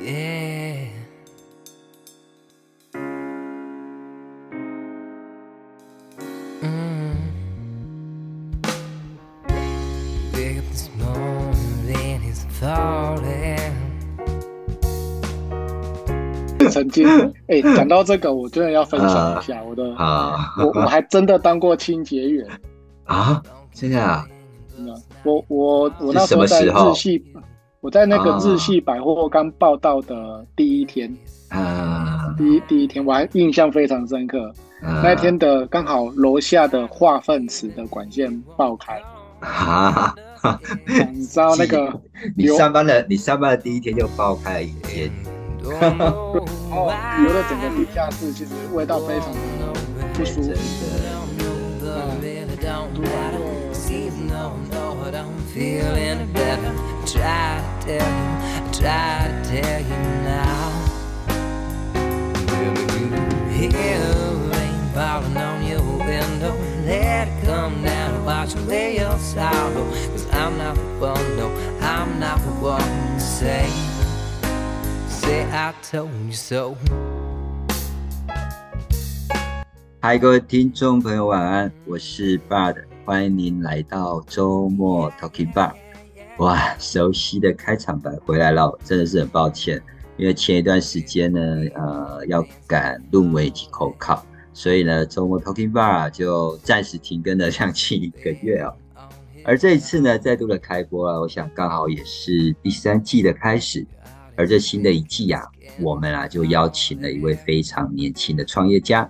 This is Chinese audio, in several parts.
Yeah. Mm. Wake up this morning, rain is falling. 曾经，哎、讲到这个，我真的要分享一下我的，啊我我还真的当过清洁员。啊，真的啊，我我我那时候在是什么时候日系，我在那个啊日系百货刚报道的第一天，啊，第一第一天我还印象非常深刻。啊。那天的刚好楼下的化粪池的管线爆开，啊，你知道那个你上班的你上班的第一天就爆开了一天。哦流的整个地下室，其实味道非常的不舒真服。的，I try to tell you, I try to tell you now. Hear rain falling on your window? Let it come down and wash away your sorrow. Cause I'm not the one, no, I'm not the one to say, say I told you so. 嗨，各位听众朋友，晚安，我是 Bud，欢迎您来到周末 Talking Bar。哇，熟悉的开场白回来了，真的是很抱歉，因为前一段时间呢，呃，要赶论文以及口考，所以呢，周末 Talking Bar 就暂时停更了将近一个月哦。而这一次呢，再度的开播啊，我想刚好也是第三季的开始。而这新的一季啊，我们啊就邀请了一位非常年轻的创业家。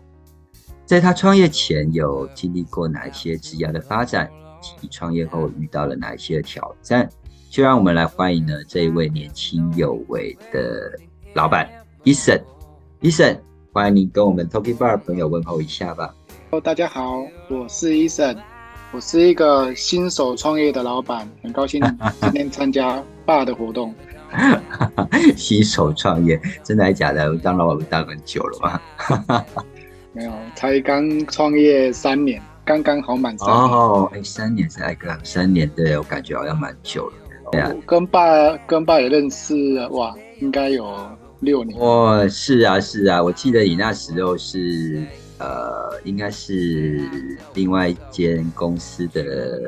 在他创业前有经历过哪些职业的发展，及创业后遇到了哪一些挑战？就让我们来欢迎呢这一位年轻有为的老板 Eason。Eason，欢迎你跟我们 Talking Bar 朋友问候一下吧。Hello，大家好，我是 Eason，我是一个新手创业的老板，很高兴今天参加 爸的活动。新手创业，真的还假的？当老板当很久了吧？没有，才刚创业三年，刚刚好满三年。哦，哎，三年才个三年，对我感觉好像蛮久了。对啊，跟爸跟爸也认识了，哇，应该有六年。哦，是啊，是啊，我记得你那时候是呃，应该是另外一间公司的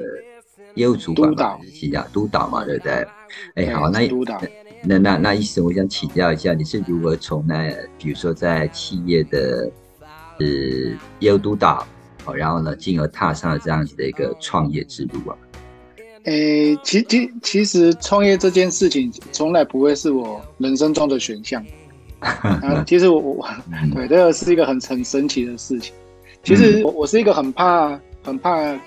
业务主管吧，督导督导嘛，对不对？哎，对好，那督导那那那意思，我想请教一下，你是如何从那比如说在企业的呃业务督导，哦，然后呢，进而踏上了这样子的一个创业之路啊？诶，其其其实创业这件事情从来不会是我人生中的选项。啊，其实我我嗯 对这个是一个很很神奇的事情。其实我我是一个很怕很怕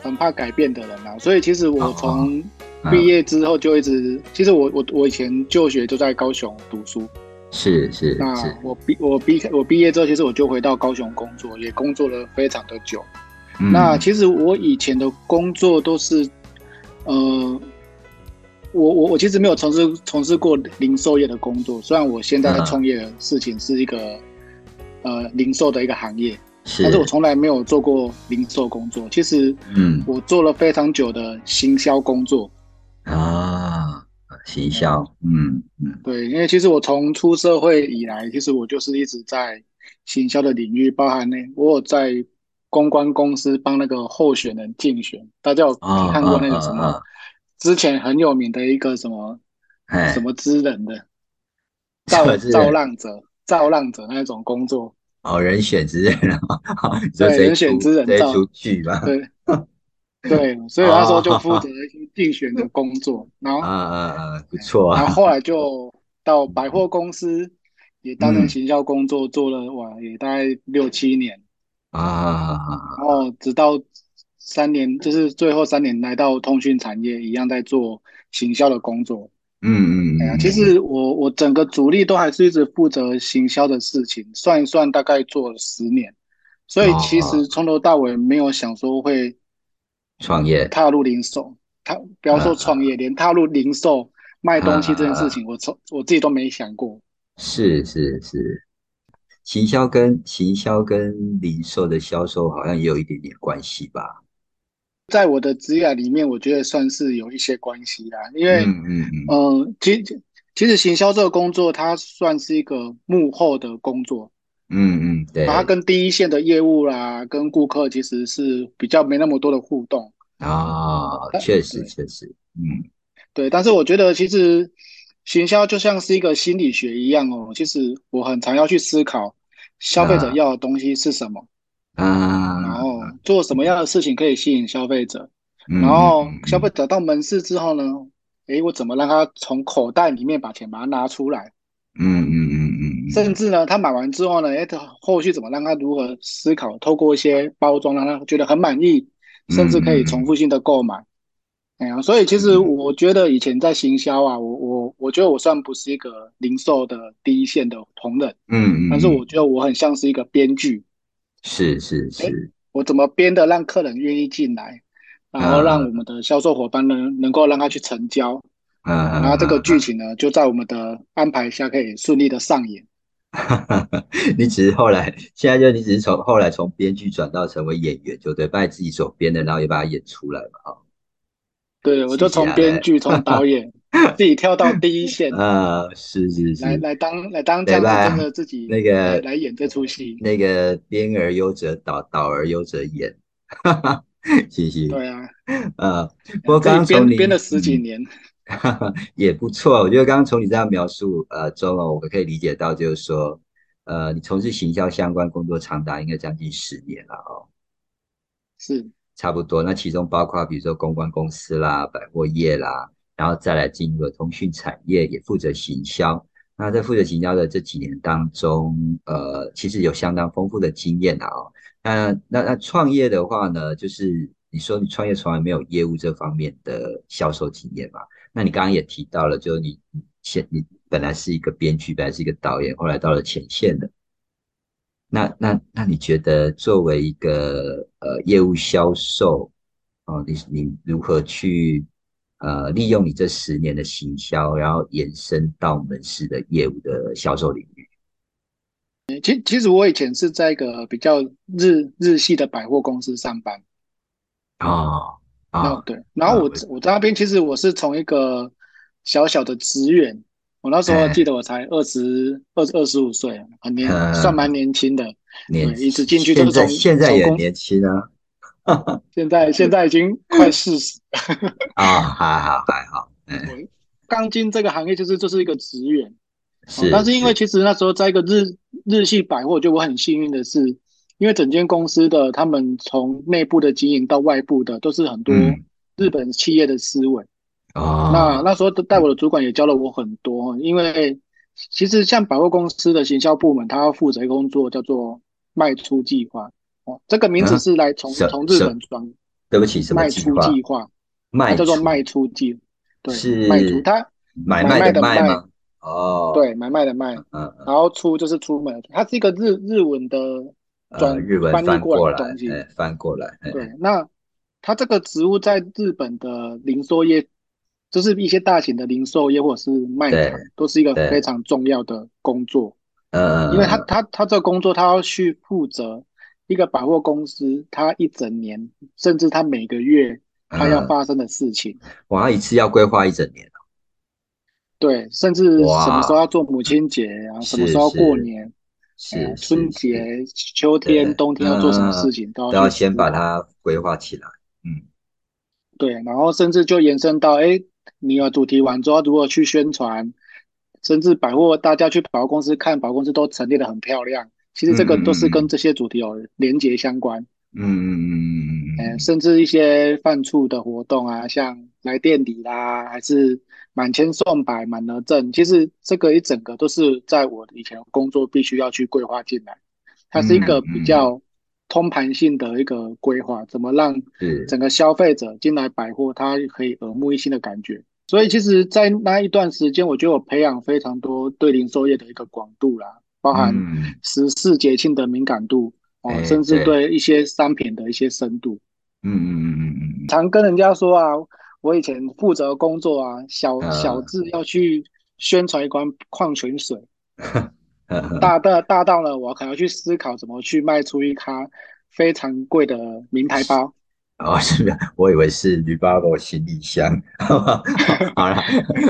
很怕改变的人啊，所以其实我从嗯毕业之后就一直，其实我我我以前就学就在高雄读书，是是那，我毕我毕我毕业之后，其实我就回到高雄工作，也工作了非常的久。嗯。那其实我以前的工作都是，呃，我我我其实没有从事从事过零售业的工作，虽然我现在的创业的事情是一个、呃零售的一个行业，是，但是我从来没有做过零售工作。其实嗯。我做了非常久的行销工作，啊，行销，嗯嗯。对，因为其实我从出社会以来，其实我就是一直在行销的领域，包含呢，我有在公关公司帮那个候选人竞选，大家有啊看过那个什么之前很有名的一个什么哎，什么之人的 造造浪者、造浪者那种工作，哦，人选之人 人选出之人造？对 对，所以那时候就负责一些竞选的工作，然后啊啊啊，不错啊，然后后来就到百货公司，也担任嗯。行销工作，做了哇，也大概六七年，啊，然后直到三年，就是最后三年来到通讯产业，一样在做行销的工作。嗯嗯哎呀，嗯，其实我我整个主力都还是一直负责行销的事情，算一算大概做了十年，所以其实从头到尾没有想说会创业。踏入零售，他不要说创业，连踏入零售卖东西这件事情，我从我自己都没想过。是是是，行销跟行销跟零售的销售好像也有一点点关系吧？在我的职业里面，我觉得算是有一些关系啦，因为嗯嗯嗯，其其实行销这个工作，它算是一个幕后的工作，嗯嗯，对，它跟第一线的业务啦，跟顾客其实是比较没那么多的互动。啊，确实确实，嗯，对。但是我觉得，其实行销就像是一个心理学一样哦。其实我很常要去思考，消费者要的东西是什么，啊，然后做什么样的事情可以吸引消费者，嗯然后消费者到门市之后呢，诶，我怎么让他从口袋里面把钱把它拿出来？嗯嗯嗯嗯嗯，甚至呢，他买完之后呢，哎，他后续怎么让他如何思考，透过一些包装让他觉得很满意，甚至可以重复性的购买。哎呀，所以其实我觉得以前在行销啊，我我我觉得我算不是一个零售的第一线的同仁，嗯嗯，但是我觉得我很像是一个编剧，是是是，我怎么编的让客人愿意进来，然后让我们的销售伙伴呢能够让他去成交，嗯，然后这个剧情呢就在我们的安排下可以顺利的上演。你只是后来，现在就你只是从后来从编剧转到成为演员，就对，把你自己所编的，然后也把它演出来嘛，啊，对，我就从编剧、从导演 自己跳到第一线，啊，是是是，来来当来当这样子真的自己那个来来演这出戏。那个编而优则导，导而优则演，哈哈，谢谢。对啊，呃，不过刚刚从你编编了十几年，也不错。我觉得刚刚从你这样描述，呃，中哦，我们可以理解到，就是说，呃，你从事行销相关工作长达应该将近十年了哦，是差不多。那其中包括比如说公关公司啦、百货业啦，然后再来进入了通讯产业，也负责行销。那在负责行销的这几年当中，呃，其实有相当丰富的经验啊、哦。那那那创业的话呢，就是你说你创业从来没有业务这方面的销售经验嘛？那你刚刚也提到了，就是你你现你本来是一个编剧，本来是一个导演，后来到了前线的。那那那你觉得作为一个呃业务销售哦，你你如何去呃利用你这十年的行销，然后延伸到门市的业务的销售领域？其其实我以前是在一个比较日日系的百货公司上班。哦啊。那对，然后我我在那边其实我是从一个小小的职员，我那时候哎。记得我才二十二二十五岁，很年嗯。算蛮年轻的。年对一直进去就是从现在也年轻啊现在现在已经快 四十，啊，还好还好，嗯，刚进这个行业就是就是一个职员。是，哦但是因为其实那时候在一个日日系百货，我觉得我很幸运的是，因为整间公司的他们从内部的经营到外部的都是很多嗯日本企业的思维。哦，那那时候带我的主管也教了我很多，因为其实像百货公司的行销部门，他要负责一个工作叫做卖出计划。哦，这个名字啊是来从什从日本传对不起，什么卖出计划？卖叫做卖出计，对，是卖出它买买卖的卖吗？哦，，对买卖的卖，嗯嗯，然后出就是出门，它是一个日日文的呃，转日文翻译过来东西。哎，翻过来，哎。对，那它这个植物在日本的零售业，就是一些大型的零售业或者是卖场，都是一个非常重要的工作，呃，因为他他他这个工作，他要去负责一个百货公司，他一整年，甚至他每个月他要嗯发生的事情，我要一次要规划一整年哦。对，甚至什么时候要做母亲节啊，什么时候过是。年，是春节、秋天、冬天要做什么嗯事情，都都要先把它规划起来，嗯。对，然后甚至就延伸到，哎，你有主题完之后，如何去宣传，甚至百货大家去百货公司看，百货公司都陈列的很漂亮，其实这个都是跟这些主题有连结相关。嗯嗯嗯嗯嗯甚至一些犯处的活动啊，像来垫底啦，还是满千送百、满额赠，其实这个一整个都是在我以前工作必须要去规划进来，它是一个比较通盘性的一个规划，怎么让整个消费者进来百货，他可以耳目一新的感觉。所以其实，在那一段时间，我觉得我培养非常多对零售业的一个广度啦，包含嗯。时事节庆的敏感度哦哎，甚至对。对一些商品的一些深度。嗯嗯嗯嗯嗯。常跟人家说啊，我以前负责工作啊，小嗯小至要去宣传一罐矿泉水，大，大的大到了，我可能要去思考怎么去卖出一卡非常贵的名牌包。哦，是不是？我以为是 Revolvo 行李箱。好了，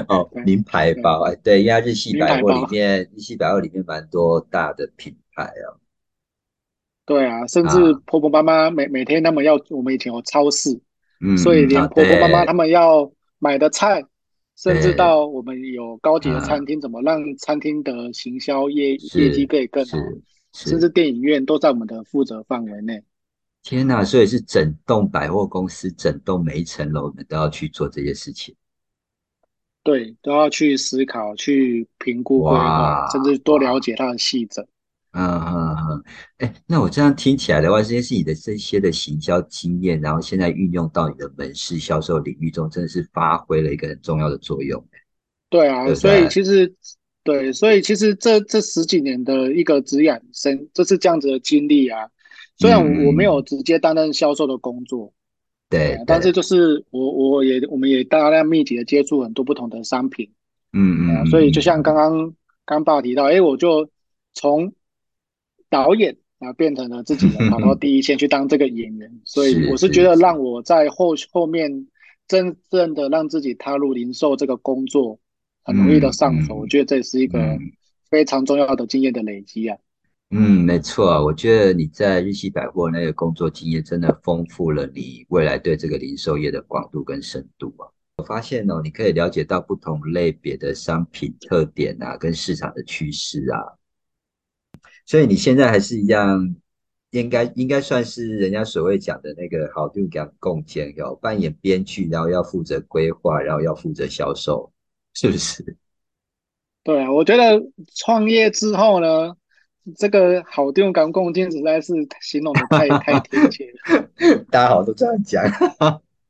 哦，名牌包，哎，对，因为日系百货里面，日系百货里面蛮多大的品牌哦。对啊，甚至婆婆妈妈每每天他们要，我们以前有超市，所以连婆婆妈妈他们要买的菜，甚至到我们有高级的餐厅，怎么让餐厅的行销业业绩可以更好，甚至电影院都在我们的负责范围内。天呐！所以是整栋百货公司，整栋每一层楼，我们都要去做这些事情。对，都要去思考、去评估规划，甚至多了解它的细则。嗯嗯嗯。哎，那我这样听起来的话，这些是你的这些的行销经验，然后现在运用到你的门市销售领域中，真的是发挥了一个很重要的作用。对啊，所以其实对，所以其实这这十几年的一个职养生，这是这样子的经历啊。虽然我没有直接担任销售的工作，对，但是就是我我也我们也大量密集的接触很多不同的商品，嗯嗯，所以就像刚刚刚爸提到，哎，我就从导演啊变成了自己 跑到第一线去当这个演员，所以我是觉得让我在后后面真正的让自己踏入零售这个工作很容易的上手，我觉得这是一个非常重要的经验的累积啊。嗯，没错啊，我觉得你在日系百货那个工作经验真的丰富了你未来对这个零售业的广度跟深度啊。我发现哦，你可以了解到不同类别的商品特点啊，跟市场的趋势啊。所以你现在还是一样，应该应该算是人家所谓讲的那个好度讲共建，要扮演编剧，然后要负责规划，然后要负责销售，是不是？对啊，我觉得创业之后呢。这个好定感共建实在是形容的太 太贴切了。大家好，都这样讲，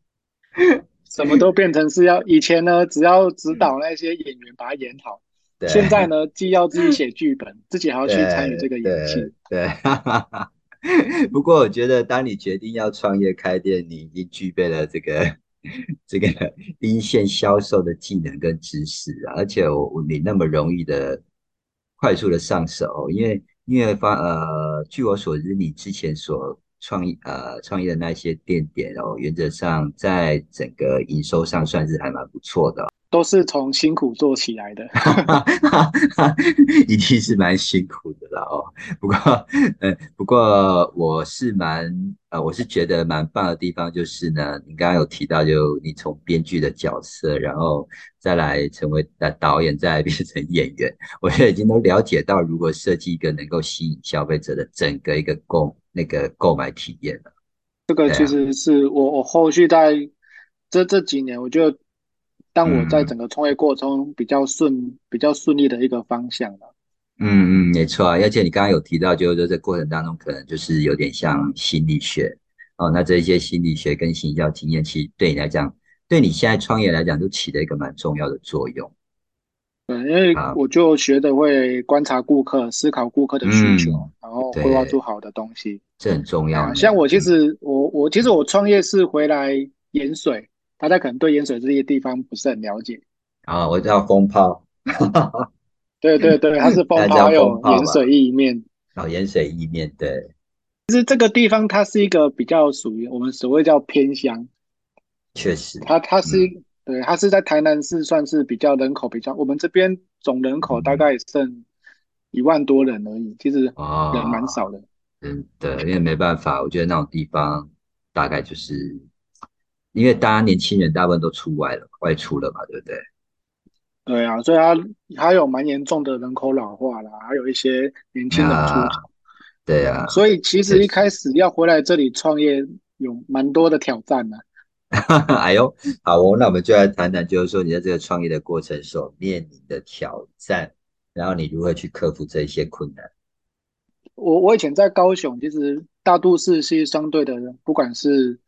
什么都变成是要以前呢，只要指导那些演员把它演好。现在呢，既要自己写剧本，自己还要去参与这个演戏。对。不过我觉得，当你决定要创业开店，你已经具备了这个 这个一线销售的技能跟知识啊，而且我你那么容易的。快速的上手，因为因为发呃，据我所知，你之前所创意呃创业的那些店点哦，原则上在整个营收上算是还蛮不错的。都是从辛苦做起来的，一定是蛮辛苦的啦哦。不过，呃，不过我是蛮呃，我是觉得蛮棒的地方就是呢，你刚刚有提到，就你从编剧的角色，然后再来成为呃导演，再来变成演员，我觉得已经都了解到如何设计一个能够吸引消费者的整个一个购那个购买体验了。这个其实是我我后续在这这几年，我就。当我在整个创业过程中比较顺、比较顺利的一个方向了。嗯嗯，没错啊。而且你刚刚有提到，就是说这过程当中可能就是有点像心理学哦。那这些心理学跟行销经验，其实对你来讲，对你现在创业来讲，都起了一个蛮重要的作用。对，因为我就学的会观察顾客、思考顾客的需求，然后规划出好的东西，这很重要。像我其实我我其实我创业是回来盐水。大家可能对盐水这些地方不是很了解啊，我叫风炮，对对对，它是风炮，有盐水意面，哦，盐水意面，对。其实这个地方它是一个比较属于我们所谓叫偏乡，确实，它它是对，它是在台南市算是比较人口比较，我们这边总人口大概剩一万多人而已，其实人蛮少的。嗯，对，因为没办法，我觉得那种地方大概就是。因为大家年轻人大部分都出外了，外出了嘛，对不对？对啊，所以它还有蛮严重的人口老化啦，还有一些年轻人出走。对啊，所以其实一开始要回来这里创业，有蛮多的挑战的。哎呦，好哦，那我们就来谈谈，就是说你在这个创业的过程所面临的挑战，然后你如何去克服这些困难。我我以前在高雄，其实大都市是相对的，不管是。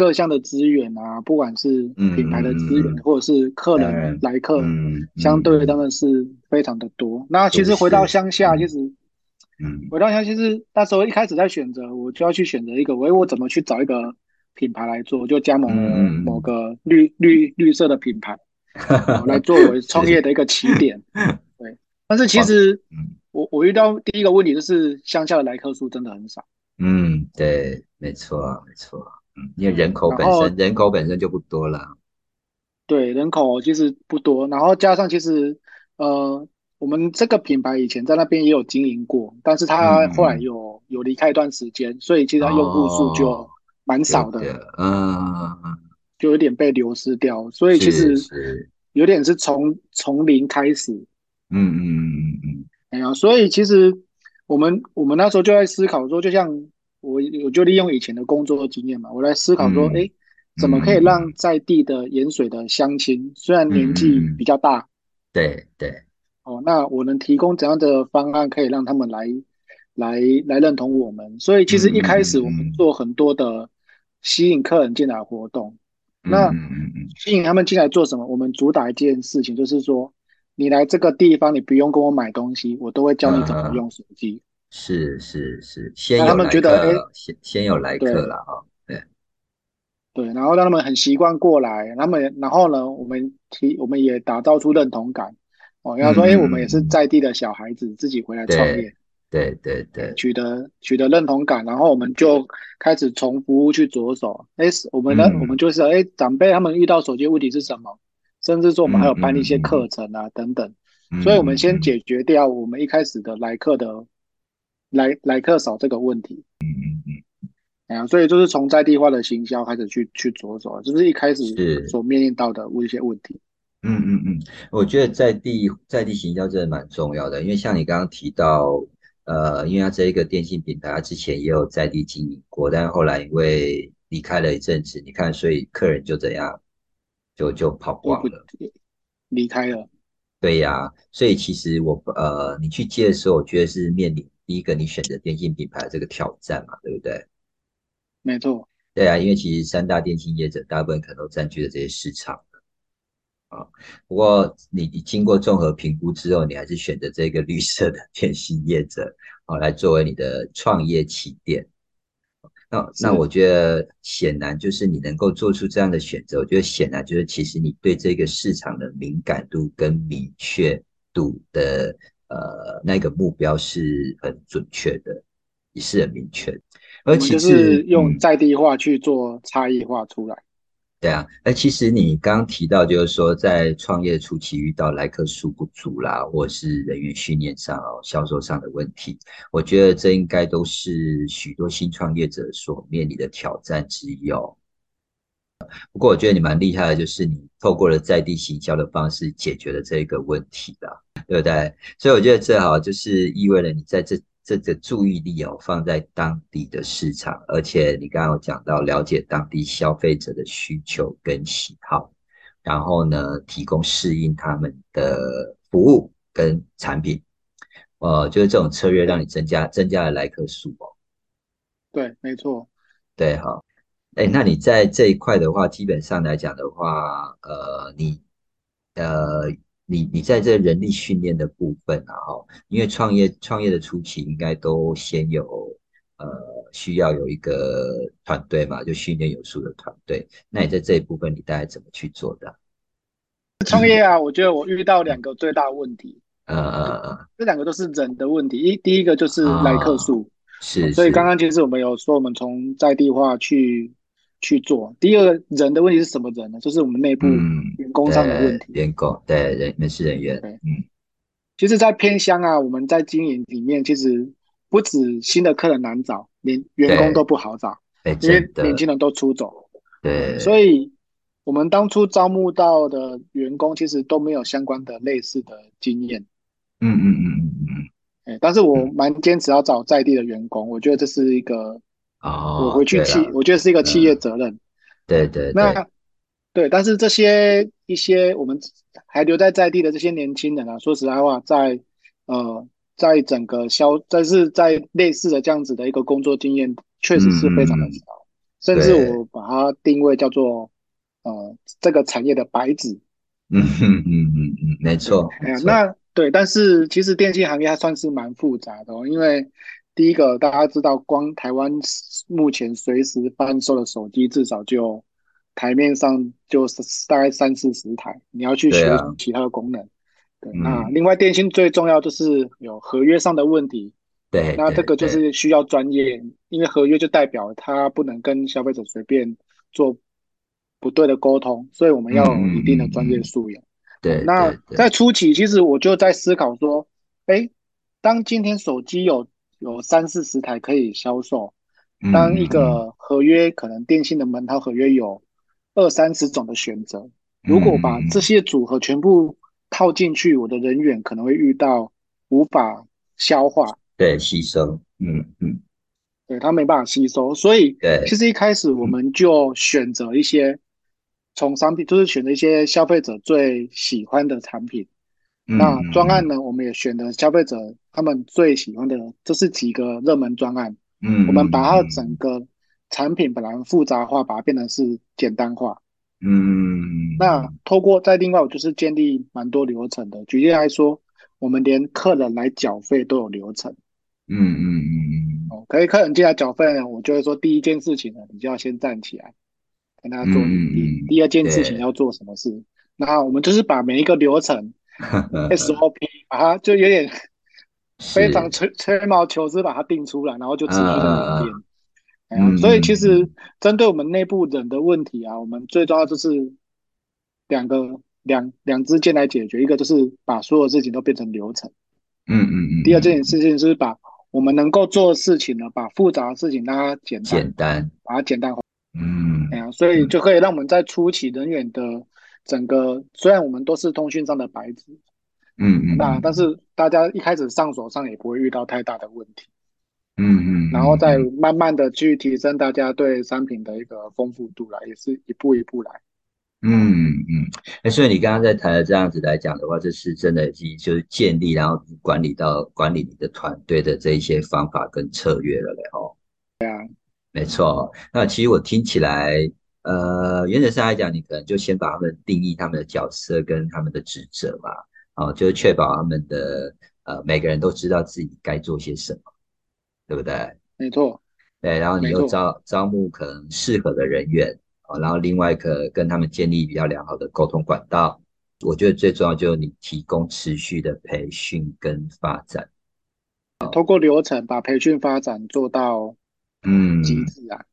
各项的资源啊，不管是品牌的资源，或者是客人来客，相对当然是非常的多。那其实回到乡下，其实，嗯，回到乡下，其实那时候一开始在选择，我就要去选择一个，我我怎么去找一个品牌来做，就加盟了某个绿绿绿色的品牌，来作为创业的一个起点。对，但是其实，我我遇到第一个问题就是乡下的来客数真的很少。嗯，对，没错，没错。嗯，因为人口本身人口本身就不多了。对，人口其实不多，然后加上其实呃，我们这个品牌以前在那边也有经营过，但是他后来嗯有有离开一段时间，所以其实它用户数就哦，蛮少的，嗯，就有点被流失掉，所以其是实，有点是从从零开始，嗯嗯嗯嗯。哎呀，所以其实我们我们那时候就在思考说，就像我我就利用以前的工作经验嘛，我来思考说，嗯哎，怎么可以让在地的盐水的乡亲，虽然年纪比较大，对对，哦，那我能提供怎样的方案可以让他们来来来认同我们？所以其实一开始我们做很多的吸引客人进来的活动，那吸引他们进来做什么？我们主打一件事情，就是说，你来这个地方，你不用跟我买东西，我都会教你怎么用手机。是是是，先让他们觉得哎，先先有来客对了哈，对，对，然后让他们很习惯过来，他们然后呢，我们提我们也打造出认同感。哦，要说，哎，嗯我们也是在地的小孩子，自己回来创业，对对对，取得取得认同感，然后我们就开始从服务去着手。哎，我们呢，嗯我们就是哎，长辈他们遇到手机问题是什么？甚至说我们还有办一些课程啊等等。嗯所以我们先嗯解决掉我们一开始的来客的来来客少这个问题。嗯嗯嗯，哎呀，所以就是从在地化的行销开始去去着手，就是一开始所面临到的一些问题。嗯嗯嗯，我觉得在地在地行销真的蛮重要的，因为像你刚刚提到，呃，因为它这一个电信品牌，它之前也有在地经营过，但是后来因为离开了一阵子，你看，所以客人就怎样，就就跑光了。离开了，对呀，所以其实我呃，你去接的时候，我觉得是面临第一个你选择电信品牌的这个挑战嘛，对不对？没错，对啊，因为其实三大电信业者大部分可能都占据了这些市场。啊，不过你你经过综合评估之后，你还是选择这个绿色的电信业者，哦，来作为你的创业起点。那那我觉得显然就是你能够做出这样的选择，我觉得显然就是其实你对这个市场的敏感度跟明确度的呃那个目标是很准确的，也是很明确。而其次是用嗯在地化去做差异化出来。对啊，哎其实你刚刚提到，就是说在创业初期遇到来客数不足啦，或是人员训练上、哦、销售上的问题，我觉得这应该都是许多新创业者所面临的挑战之一哦。不过我觉得你蛮厉害的，就是你透过了在地行销的方式解决了这个问题啦，对不对？所以我觉得这好就是意味了你在这这个注意力哦放在当地的市场，而且你刚刚有讲到了解当地消费者的需求跟喜好，然后呢提供适应他们的服务跟产品，呃，就是这种策略让你增加增加了来客数哦。对，没错。对哈，哎，那你在这一块的话，基本上来讲的话，呃，你呃，你你在这人力训练的部分啊，哈，因为创业创业的初期应该都先有呃需要有一个团队嘛，就训练有素的团队。那你在这一部分，你大概怎么去做的？创业啊，我觉得我遇到两个最大问题，呃呃呃，这两个都是人的问题。一第一个就是来客数，是，所以刚刚其实我们有说，我们从在地化去去做。第二个人的问题是什么人呢？就是我们内部嗯员工上的问题。对员工对人人事人员，对嗯其实，在偏乡啊，我们在经营里面，其实不止新的客人难找，连员工都不好找，哎，因为年轻人都出走。对，所以，我们当初招募到的员工，其实都没有相关的类似的经验。嗯嗯嗯嗯嗯，哎，但是我蛮坚持要找在地的员工，我觉得这是一个哦，我回去企，我觉得是一个企业责任。对对对，那对，但是这些一些我们还留在在地的这些年轻人啊，说实在话，在呃，在整个销，但是在类似的这样子的一个工作经验，确实是非常的少，甚至我把它定位叫做呃这个产业的白纸。嗯嗯嗯嗯嗯，没错，哎呀，那对，但是其实电信行业它算是蛮复杂的哦，因为第一个大家知道，光台湾目前随时贩售的手机至少就台面上就是大概三四十台，你要去学其他的功能。对，嗯那另外电信最重要就是有合约上的问题，对，那这个就是需要专业，因为合约就代表他不能跟消费者随便做不对的沟通，所以我们要有一定的专业素养。对，那在初期，其实我就在思考说，哎，当今天手机有有三四十台可以销售，嗯当一嗯个合约可能电信的门套合约有二三十种的选择，如果把这些组合全部套进去，我的人员可能会遇到无法消化，对吸收，嗯嗯，对他没办法吸收，所以对。其实一开始我们就选择一些从商品，就是选择一些消费者最喜欢的产品。嗯那嗯。专案呢，我们也选择消费者他们最喜欢的，这是几个热门专案。嗯，我们把它嗯整个产品本来复杂化，把它变成是简单化。嗯，那透过在另外，我就是建立蛮多流程的。举例来说，我们连客人来缴费都有流程。嗯嗯嗯嗯哦，可以客人进来缴费呢，我就会说第一件事情呢，你就要先站起来，跟他做嗯。第二件事情要做什么事？那我们就是把每一个流程 嗯 SOP，把它就有点非常吹吹毛求疵把它定出来，然后就持续的演练。哎呀嗯所以其嗯。实针对我们内部人的问题啊，我们最重要就是两个两两支箭来解决，一个就是把所有事情都变成流程，嗯嗯嗯，第二件事情就是把我们能够做的事情呢，把复杂的事情让它简单，简单，把它简单化。嗯。哎呀，所以就可以让我们在初期人员的整个，虽然我们都是通讯上的白纸，嗯嗯，那但是大家一开始上手上也不会遇到太大的问题，嗯嗯，然后再慢慢的去提升大家对商品的一个丰富度来，也是一步一步来。嗯嗯，哎，所以你刚刚在谈的这样子来讲的话，这是真的已经就是建立，然后管理到管理你的团队的这一些方法跟策略了嘞，哦。对啊，没错。那其实我听起来，呃，原则上来讲，你可能就先把他们定义他们的角色跟他们的职责嘛，哦，就是确保他们的呃每个人都知道自己该做些什么，对不对？没错，对，然后你又招招募可能适合的人员，啊，然后另外可跟他们建立比较良好的沟通管道。我觉得最重要就是你提供持续的培训跟发展。通过流程把培训发展做到嗯，极致啊。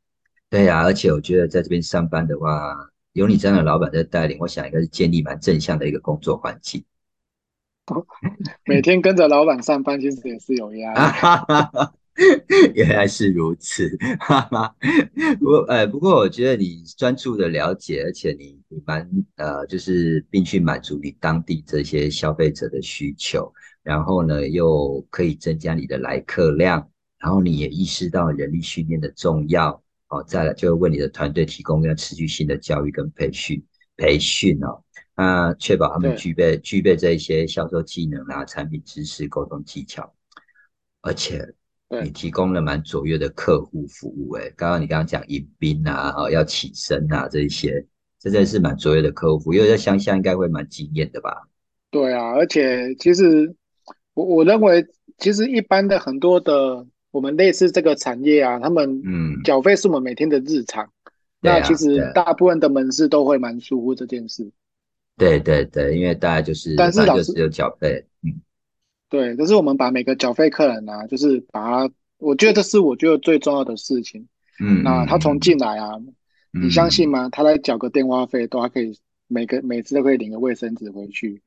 对呀、而且我觉得在这边上班的话，有你这样的老板在带领，我想应该是建立蛮正向的一个工作环境。每天跟着老板上班，其实也是有压力。原来是如此，哈哈。不过，呃，不过我觉得你专注的了解，而且你你蛮呃，就是并去满足你当地这些消费者的需求，然后呢，又可以增加你的来客量，然后你也意识到人力训练的重要，哦，再来就为你的团队提供要持续性的教育跟培训，培训哦。那确保他们具备具备这一些销售技能啊、产品知识、沟通技巧，而且你提供了蛮卓越的客户服务。诶，刚刚你刚刚讲迎宾啊、哦要起身啊这一些，这真的是蛮卓越的客户服务，因为在乡下应该会蛮惊艳的吧？对啊，而且其实我我认为，其实一般的很多的我们类似这个产业啊，他们嗯，缴费是我们每天的日常。那其实大部分的门市都会蛮疏忽这件事。对对对，因为大家就是但是老师有缴费，嗯对，可是我们把每个缴费客人啊，就是把他，我觉得这是我觉得最重要的事情。嗯，那他从进来啊，你相信吗？他来缴个电话费，都还可以每个每次都可以领个卫生纸回去。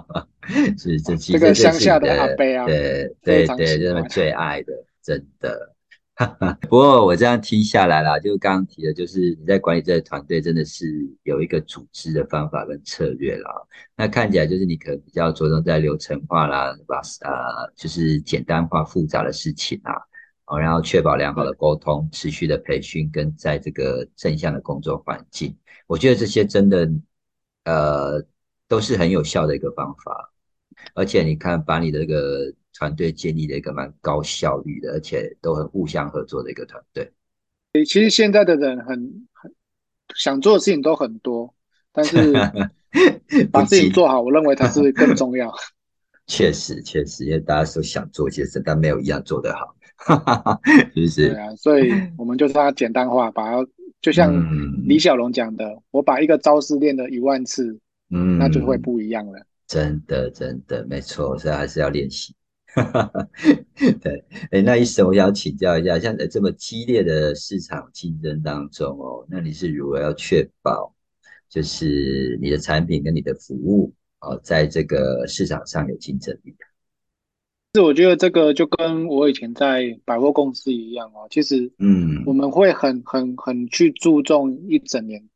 是这其这个乡下的阿伯啊对对对，这们最爱的，真的。不过我这样听下来啦，就刚刚提的，就是你在管理这个团队，真的是有一个组织的方法跟策略啦。那看起来就是你可能比较着重在流程化啦，把呃就是简单化复杂的事情啊，哦，然后确保良好的沟通、持续的培训跟在这个正向的工作环境。我觉得这些真的呃都是很有效的一个方法。而且你看，把你的这个团队建立了一个蛮高效率的，而且都很互相合作的一个团队。其实现在的人很很想做的事情都很多，但是 把不仅事情做好，我认为它是更重要。确实确实，因为大家都想做一些事，但没有一样做得好，是不是？对啊，所以我们就是要简单化，把它就像嗯李小龙讲的，我把一个招式练了一万次，嗯，那就会不一样了。真的真的没错，所以还是要练习。对，哎，那医生，我想请教一下，像在这么激烈的市场竞争当中哦，那你是如何要确保，就是你的产品跟你的服务哦，在这个市场上有竞争力的？是我觉得这个就跟我以前在百货公司一样哦，其实，嗯，我们会很很很去注重一整年。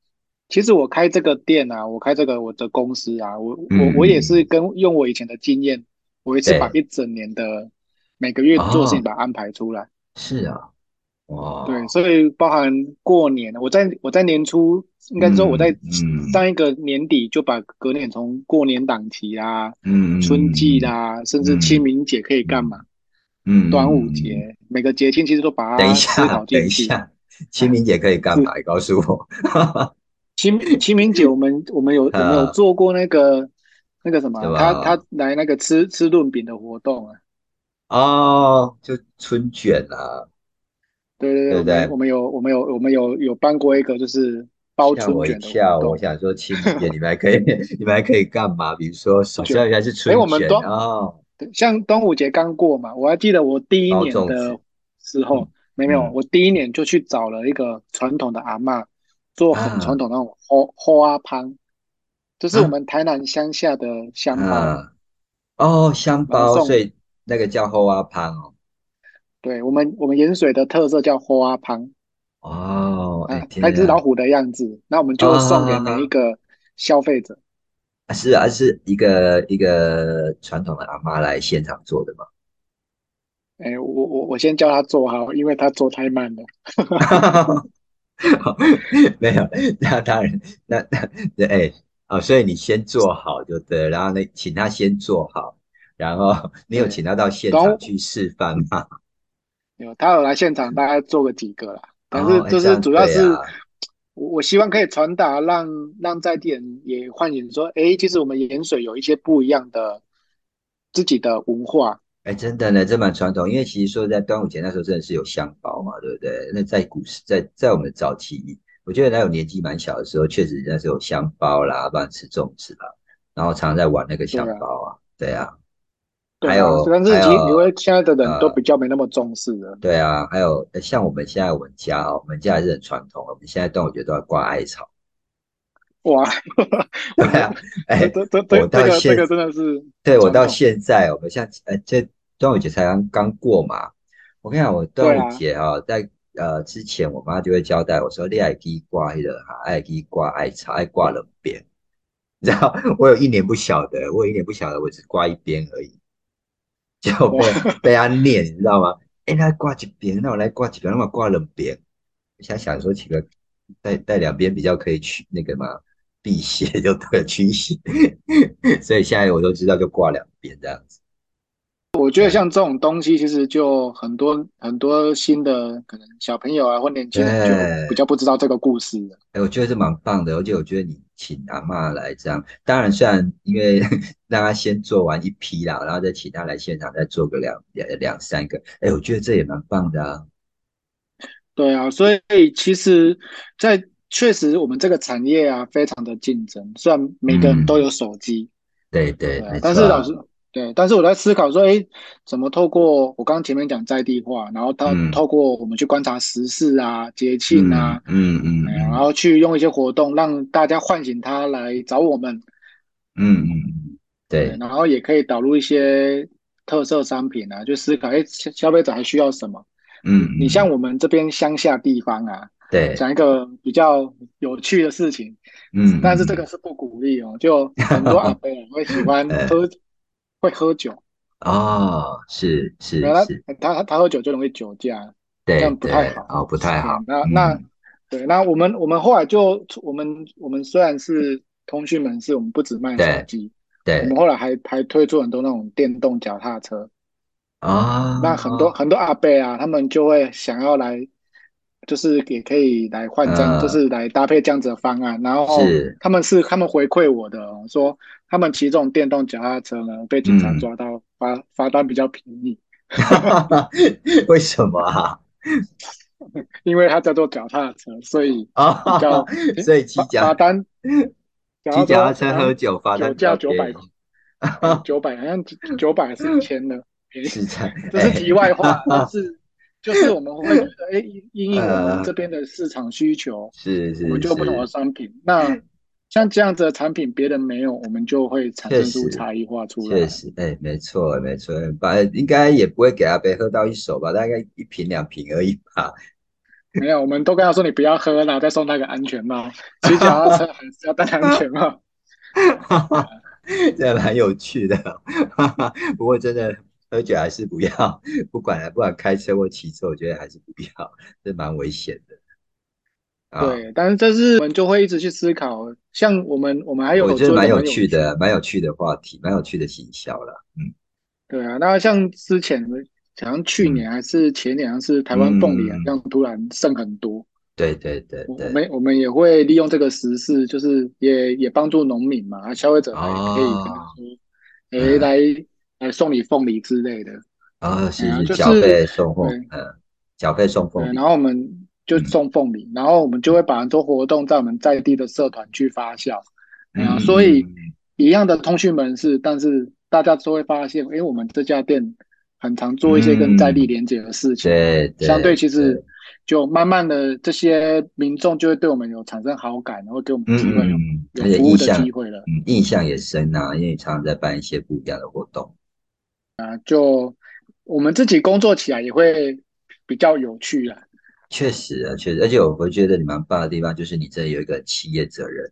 其实我开这个店啊，我开这个我的公司啊，我我我也是跟用我以前的经验，我一次把一整年的每个月做事情把它安排出来。是啊，哇，对，所以包含过年，我在我在年初，应该说我在上一个年底就把隔年从过年档期啊，嗯，春季啦，甚至清明节可以干嘛，嗯，端午节每个节庆其实都把它思考进去。等一下，清明节可以干嘛？你告诉我。清清明节，我们我们有我们有做过那个那个什么，他他来那个吃吃润饼的活动啊。哦，就春卷啊。对对对对，我们有我们有我们有有办过一个就是包春卷的活动。我想说清明节你们还可以 你们还可以干嘛？比如说首先应该是春卷哦。像端午节刚过嘛，我还记得我第一年的时候，没有，我第一年就去找了一个传统的阿妈。做很传统那种花花汤，这是我们台南乡下的香包哦，香包，所以那个叫花汤哦。对我们，我们盐水的特色叫花汤哦，那只老虎的样子，那我们就送给每一个消费者。是啊，是一个一个传统的阿妈来现场做的吗？哎，我我我先叫他做好，因为他做太慢了。没有，那当然，那那哎，哦，所以你先做好就对，然后呢，请他先做好，然后你有请他到现场去示范吗？有，他有来现场，大概做个几个啦，但是就是主要是，我我希望可以传达，让让在地人也唤醒说，哎，其实我们盐水有一些不一样的自己的文化。哎，真的呢，这蛮传统。因为其实说在端午节那时候真的是有香包嘛，对不对？那在古时，在在我们早期，我觉得那有年纪蛮小的时候，确实那时候有香包啦，不然吃粽子啦，然后常常在玩那个香包啊，对啊。还有，但是其因为现在的人都比较没那么重视了。对啊，还有像我们现在我们家哦，我们家还是很传统，我们现在端午节都要挂艾草。哇，对啊，哎，这这这这个这个真的是，对我到现在，我们像呃这。端午节才刚刚过嘛，我跟你讲，我端午节哈，在呃之前，我妈就会交代我说，你爱去挂一个哈，爱去挂艾草，爱挂两边。你知道，我有一年不晓得，我有一年不晓得，我只挂一边而已，就被被他念，你知道吗？哎，他挂几边，那我来挂几边，那我挂两边。我想想说，几个带带两边比较可以去那个嘛，辟邪 就对，驱邪。所以现在我都知道，就挂两边这样子。我觉得像这种东西，其实就很多很多新的可能小朋友啊或年轻人就比较不知道这个故事了。哎，我觉得是蛮棒的，而且我觉得你请阿妈来这样，当然虽然因为 让他先做完一批啦，然后再请他来现场再做个两两两三个，哎，我觉得这也蛮棒的啊。对啊，所以其实，在确实我们这个产业啊非常的竞争，虽然每个人都有手机，对对，但是老师。对，但是我在思考说，哎，怎么透过我刚刚前面讲在地化，然后他透过我们去观察时事啊、节庆啊，嗯嗯，然后去用一些活动让大家唤醒他来找我们，嗯嗯，对，然后也可以导入一些特色商品啊，就思考，哎，消费者还需要什么？嗯，你像我们这边乡下地方啊，对，讲一个比较有趣的事情，嗯，但是这个是不鼓励哦，就很多 阿伯会喜欢喝。会喝酒。哦，是是是，他他他喝酒就容易酒驾，这样不太好哦，不太好。那那对，那我们我们后来就我们我们虽然是通讯门市，我们不只卖手机，对，我们后来还还推出很多那种电动脚踏车啊，那很多很多阿伯啊，他们就会想要来。就是也可以来换这样，就是来搭配这样子的方案。然后他们是他们回馈我的，说他们骑这种电动脚踏车呢，被警察抓到罚罚单比较便宜。为什么啊？因为他叫做脚踏车，所以比较 所以骑罚单骑脚踏车喝酒罚单酒驾九百，九百好像九百是一千的。是这是题外话，但是就是我们会觉得，哎，因应我们这边的市场需求，是是，我们就不同的商品。那像这样子的产品，别人没有，我们就会产生出差异化出来。确实，哎，没错没错，把应该也不会给阿贝喝到一手吧，大概一瓶两瓶而已吧。没有，我们都跟他说你不要喝了，再送他个安全帽。骑脚踏车还是要戴安全帽。这蛮有趣的，不过真的喝酒还是不要，不管不管开车或骑车，我觉得还是不要，这蛮危险的。对，但是这是我们就会一直去思考，像我们我们还有我觉得蛮有趣的，蛮有趣的话题，蛮有趣的行销了。嗯，对啊，那像之前好像去年还是前年，是台湾凤梨好像突然剩很多。对对对，我们我们也会利用这个时事，就是也也帮助农民嘛，消费者还可以跟他说，哎，来来送你凤梨之类的。啊，是是，缴费送凤，嗯，缴费送凤梨。然后我们就送凤梨，然后我们就会把很多活动在我们在地的社团去发酵。啊，所以一样的通讯门市，但是大家都会发现，哎，我们这家店很常做一些跟在地连接的事情。对，相对其实。就慢慢的，这些民众就会对我们有产生好感，然后给我们机会，有服务的机会了。嗯，印象也深啊，因为常常在办一些不一样的活动。啊，就我们自己工作起来也会比较有趣啊。确实啊，确实，而且我会觉得你蛮棒的地方，就是你这有一个企业责任。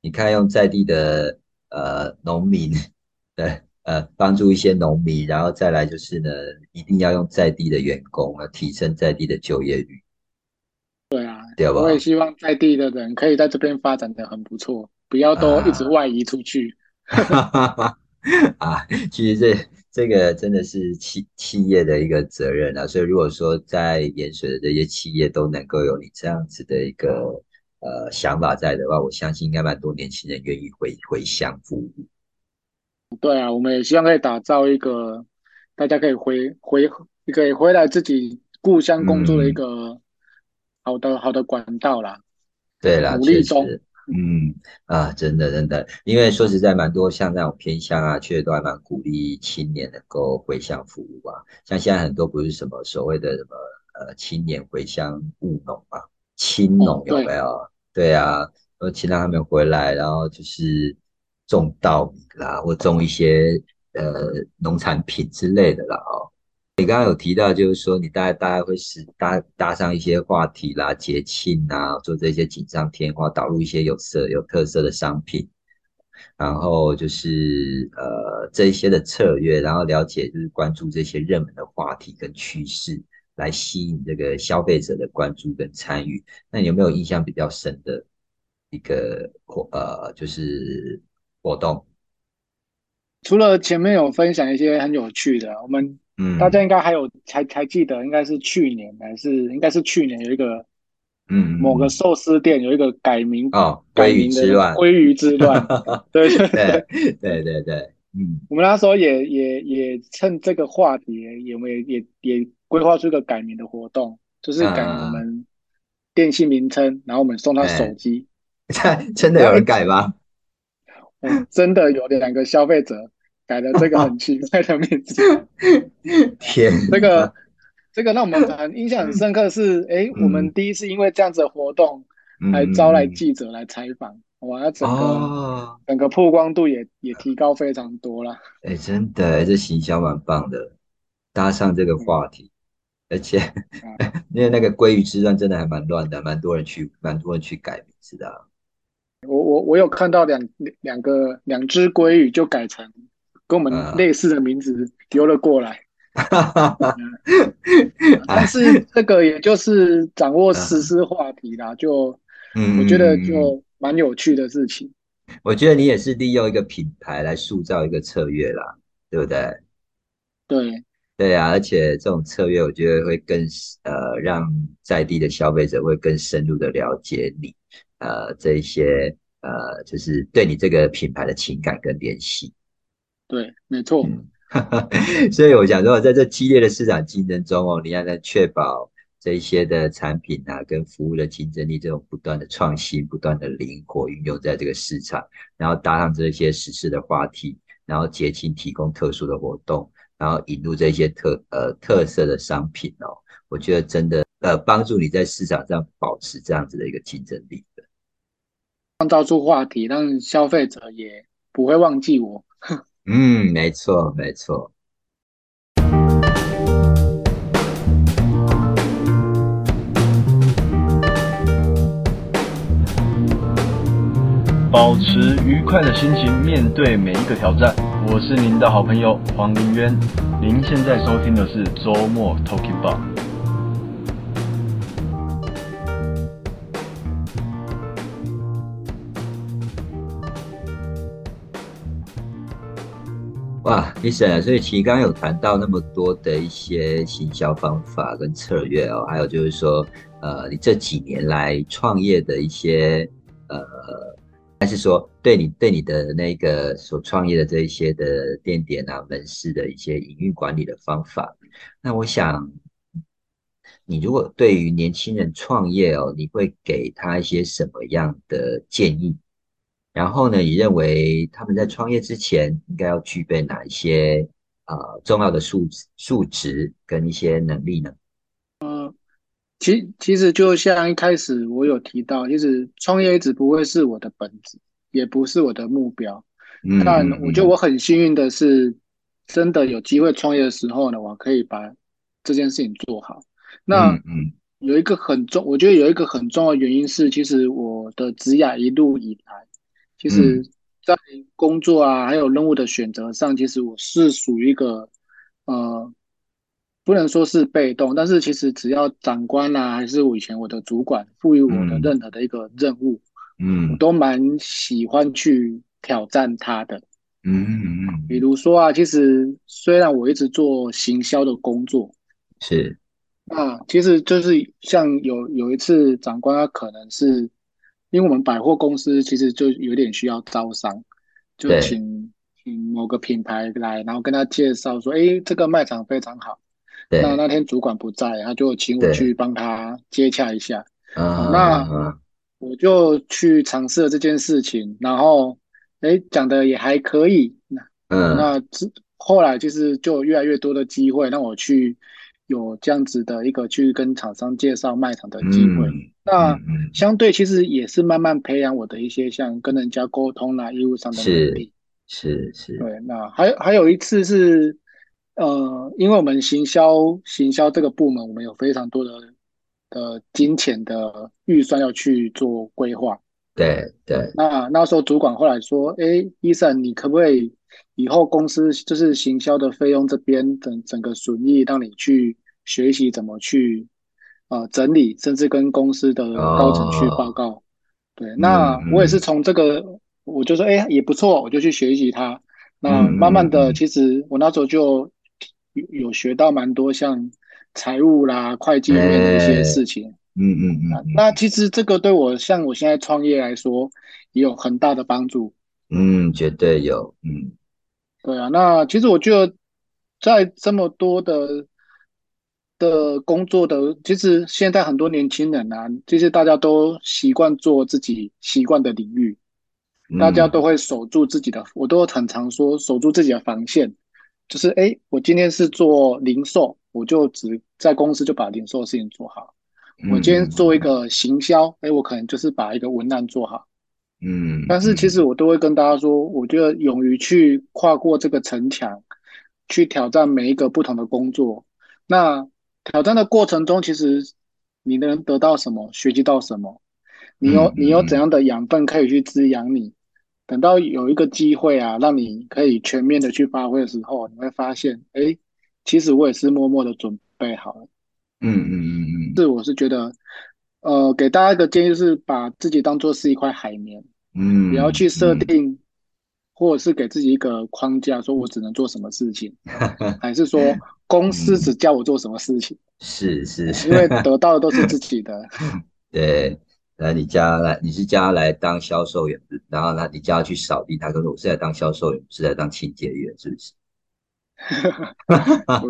你看，用在地的呃农民，对。呃，帮助一些农民，然后再来就是呢，一定要用在地的员工啊，提升在地的就业率。对啊，对我也希望在地的人可以在这边发展的很不错，不要都一直外移出去。啊，其实这这个真的是企企业的一个责任啊，所以如果说在盐水的这些企业都能够有你这样子的一个呃想法在的话，我相信应该蛮多年轻人愿意回回乡服务。对啊，我们也希望可以打造一个大家可以回回可以回来自己故乡工作的一个好的好的管道啦。对啦，努力中。嗯啊，真的真的，因为说实在，蛮多像那种偏乡啊，确实都还蛮鼓励青年能够回乡服务啊。像现在很多不是什么所谓的什么呃青年回乡务农嘛，青农有没有？对啊，呃请让他们回来，然后就是。种稻米啦，或种一些呃农产品之类的啦哦。你刚刚有提到，就是说你大概大概会是搭搭上一些话题啦、节庆啊，做这些锦上添花，导入一些有色有特色的商品，然后就是呃这一些的策略，然后了解就是关注这些热门的话题跟趋势，来吸引这个消费者的关注跟参与。那你有没有印象比较深的一个活呃就是？活动除了前面有分享一些很有趣的，我们嗯，大家应该还有才还记得，应该是去年还是应该是去年有一个嗯某个寿司店有一个改名哦，改名之乱，鲑鱼之乱，对对对对对对，嗯，我们那时候也也也趁这个话题，也也也也规划出一个改名的活动，就是改我们电信名称，然后我们送他手机，真的有人改吗？真的有两个消费者改了这个很奇怪的名字，天，这个这个让我们很印象很深刻是，哎，我们第一次因为这样子的活动，还招来记者来采访，哇，整个整个曝光度也也提高非常多了。哎，真的，这行销蛮棒的，搭上这个话题，而且 因为那个鲑鱼之乱真的还蛮乱的，蛮多人去蛮多人去改名字的。我我我有看到两两个两只鲑鱼就改成跟我们类似的名字丢了过来，但是这个也就是掌握实施话题啦，就我觉得就蛮有趣的事情。我觉得你也是利用一个品牌来塑造一个策略啦，对不对？对对啊，而且这种策略我觉得会更呃让在地的消费者会更深入的了解你。呃，这一些呃，就是对你这个品牌的情感跟联系，对，没错。所以我想说，在这激烈的市场竞争中哦，你要能确保这一些的产品啊，跟服务的竞争力，这种不断的创新、不断的灵活运用在这个市场，然后搭上这些时事的话题，然后节庆提供特殊的活动，然后引入这些特呃特色的商品哦，我觉得真的呃帮助你在市场上保持这样子的一个竞争力的。创造出话题，让消费者也不会忘记我。嗯，没错，没错。保持愉快的心情，面对每一个挑战。我是您的好朋友黄林渊，您现在收听的是周末 Talking Bar。哇，医生，所以其实刚刚有谈到那么多的一些行销方法跟策略哦，还有就是说，呃，你这几年来创业的一些，呃，还是说对你对你的那个所创业的这一些的店点啊、门市的一些营运管理的方法，那我想，你如果对于年轻人创业哦，你会给他一些什么样的建议？然后呢，你认为他们在创业之前应该要具备哪一些呃重要的素质、素质跟一些能力呢？嗯，其其实就像一开始我有提到，其实创业一直不会是我的本质，也不是我的目标。嗯，但我觉得我很幸运的是，真的有机会创业的时候呢，我可以把这件事情做好。那嗯，有一个很重，我觉得有一个很重要的原因是，其实我的职涯一路以来。其实，在工作啊，还有任务的选择上，其实我是属于一个，呃，不能说是被动，但是其实只要长官啊，还是我以前我的主管赋予我的任何的一个任务，嗯，我都蛮喜欢去挑战他的，嗯嗯，比如说啊，其实虽然我一直做行销的工作，是，啊，其实就是像有有一次长官他可能是。因为我们百货公司其实就有点需要招商，就请请某个品牌来，然后跟他介绍说：“哎，这个卖场非常好。”那那天主管不在，他就请我去帮他接洽一下。啊那我就去尝试了这件事情，然后哎讲的也还可以。那那之后来就是就越来越多的机会让我去。有这样子的一个去跟厂商介绍卖场的机会，那相对其实也是慢慢培养我的一些像跟人家沟通啊、业务上的能力。是是。对，那还还有一次是，呃，因为我们行销行销这个部门，我们有非常多的的金钱的预算要去做规划。对对。那那时候主管后来说：“哎，医生，你可不可以？”以后公司就是行销的费用这边整整个损益，让你去学习怎么去呃整理，甚至跟公司的高层去报告。对，那我也是从这个，我就说哎也不错，我就去学习它。那慢慢的，其实我那时候就有有学到蛮多像财务啦、会计里面的一些事情。嗯嗯嗯。那其实这个对我像我现在创业来说，也有很大的帮助。嗯，绝对有。嗯。对啊，那其实我觉得，在这么多的的工作的，其实现在很多年轻人啊，其实大家都习惯做自己习惯的领域，大家都会守住自己的，我都很常说守住自己的防线，就是哎，我今天是做零售，我就只在公司就把零售的事情做好；我今天做一个行销，哎，我可能就是把一个文案做好。嗯，但是其实我都会跟大家说，我觉得勇于去跨过这个城墙，去挑战每一个不同的工作。那挑战的过程中，其实你能得到什么，学习到什么，你有你有怎样的养分可以去滋养你。等到有一个机会啊，让你可以全面的去发挥的时候，你会发现，哎，其实我也是默默的准备好了。嗯嗯嗯嗯，是我是觉得，呃，给大家一个建议是，把自己当做是一块海绵。嗯，你要去设定，或者是给自己一个框架，说我只能做什么事情，还是说公司只叫我做什么事情？是是，因为 得到的都是自己的。对，那你家来，你是家来当销售员，然后呢，你家去扫地，他跟我是来当销售员，是来当清洁员，是不是？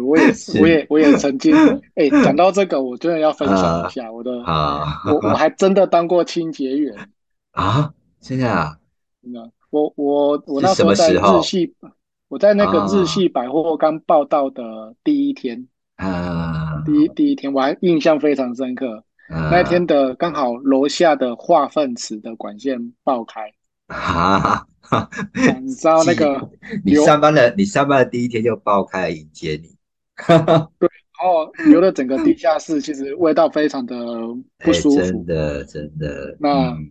我也是，我也我也曾经，哎，讲到这个，我真的要分享一下我的，我我还真的当过清洁员啊。真的啊，我我我那时候在日系，我在那个日系百货刚报道的第一天，啊，第一第一天我还印象非常深刻。啊。那天的刚好楼下的化粪池的管线爆开，啊，你知道那个 你上班的你上班的第一天就爆开来迎接你，对然后流了整个地下室，其实味道非常的不舒哎真服。的真的，那嗯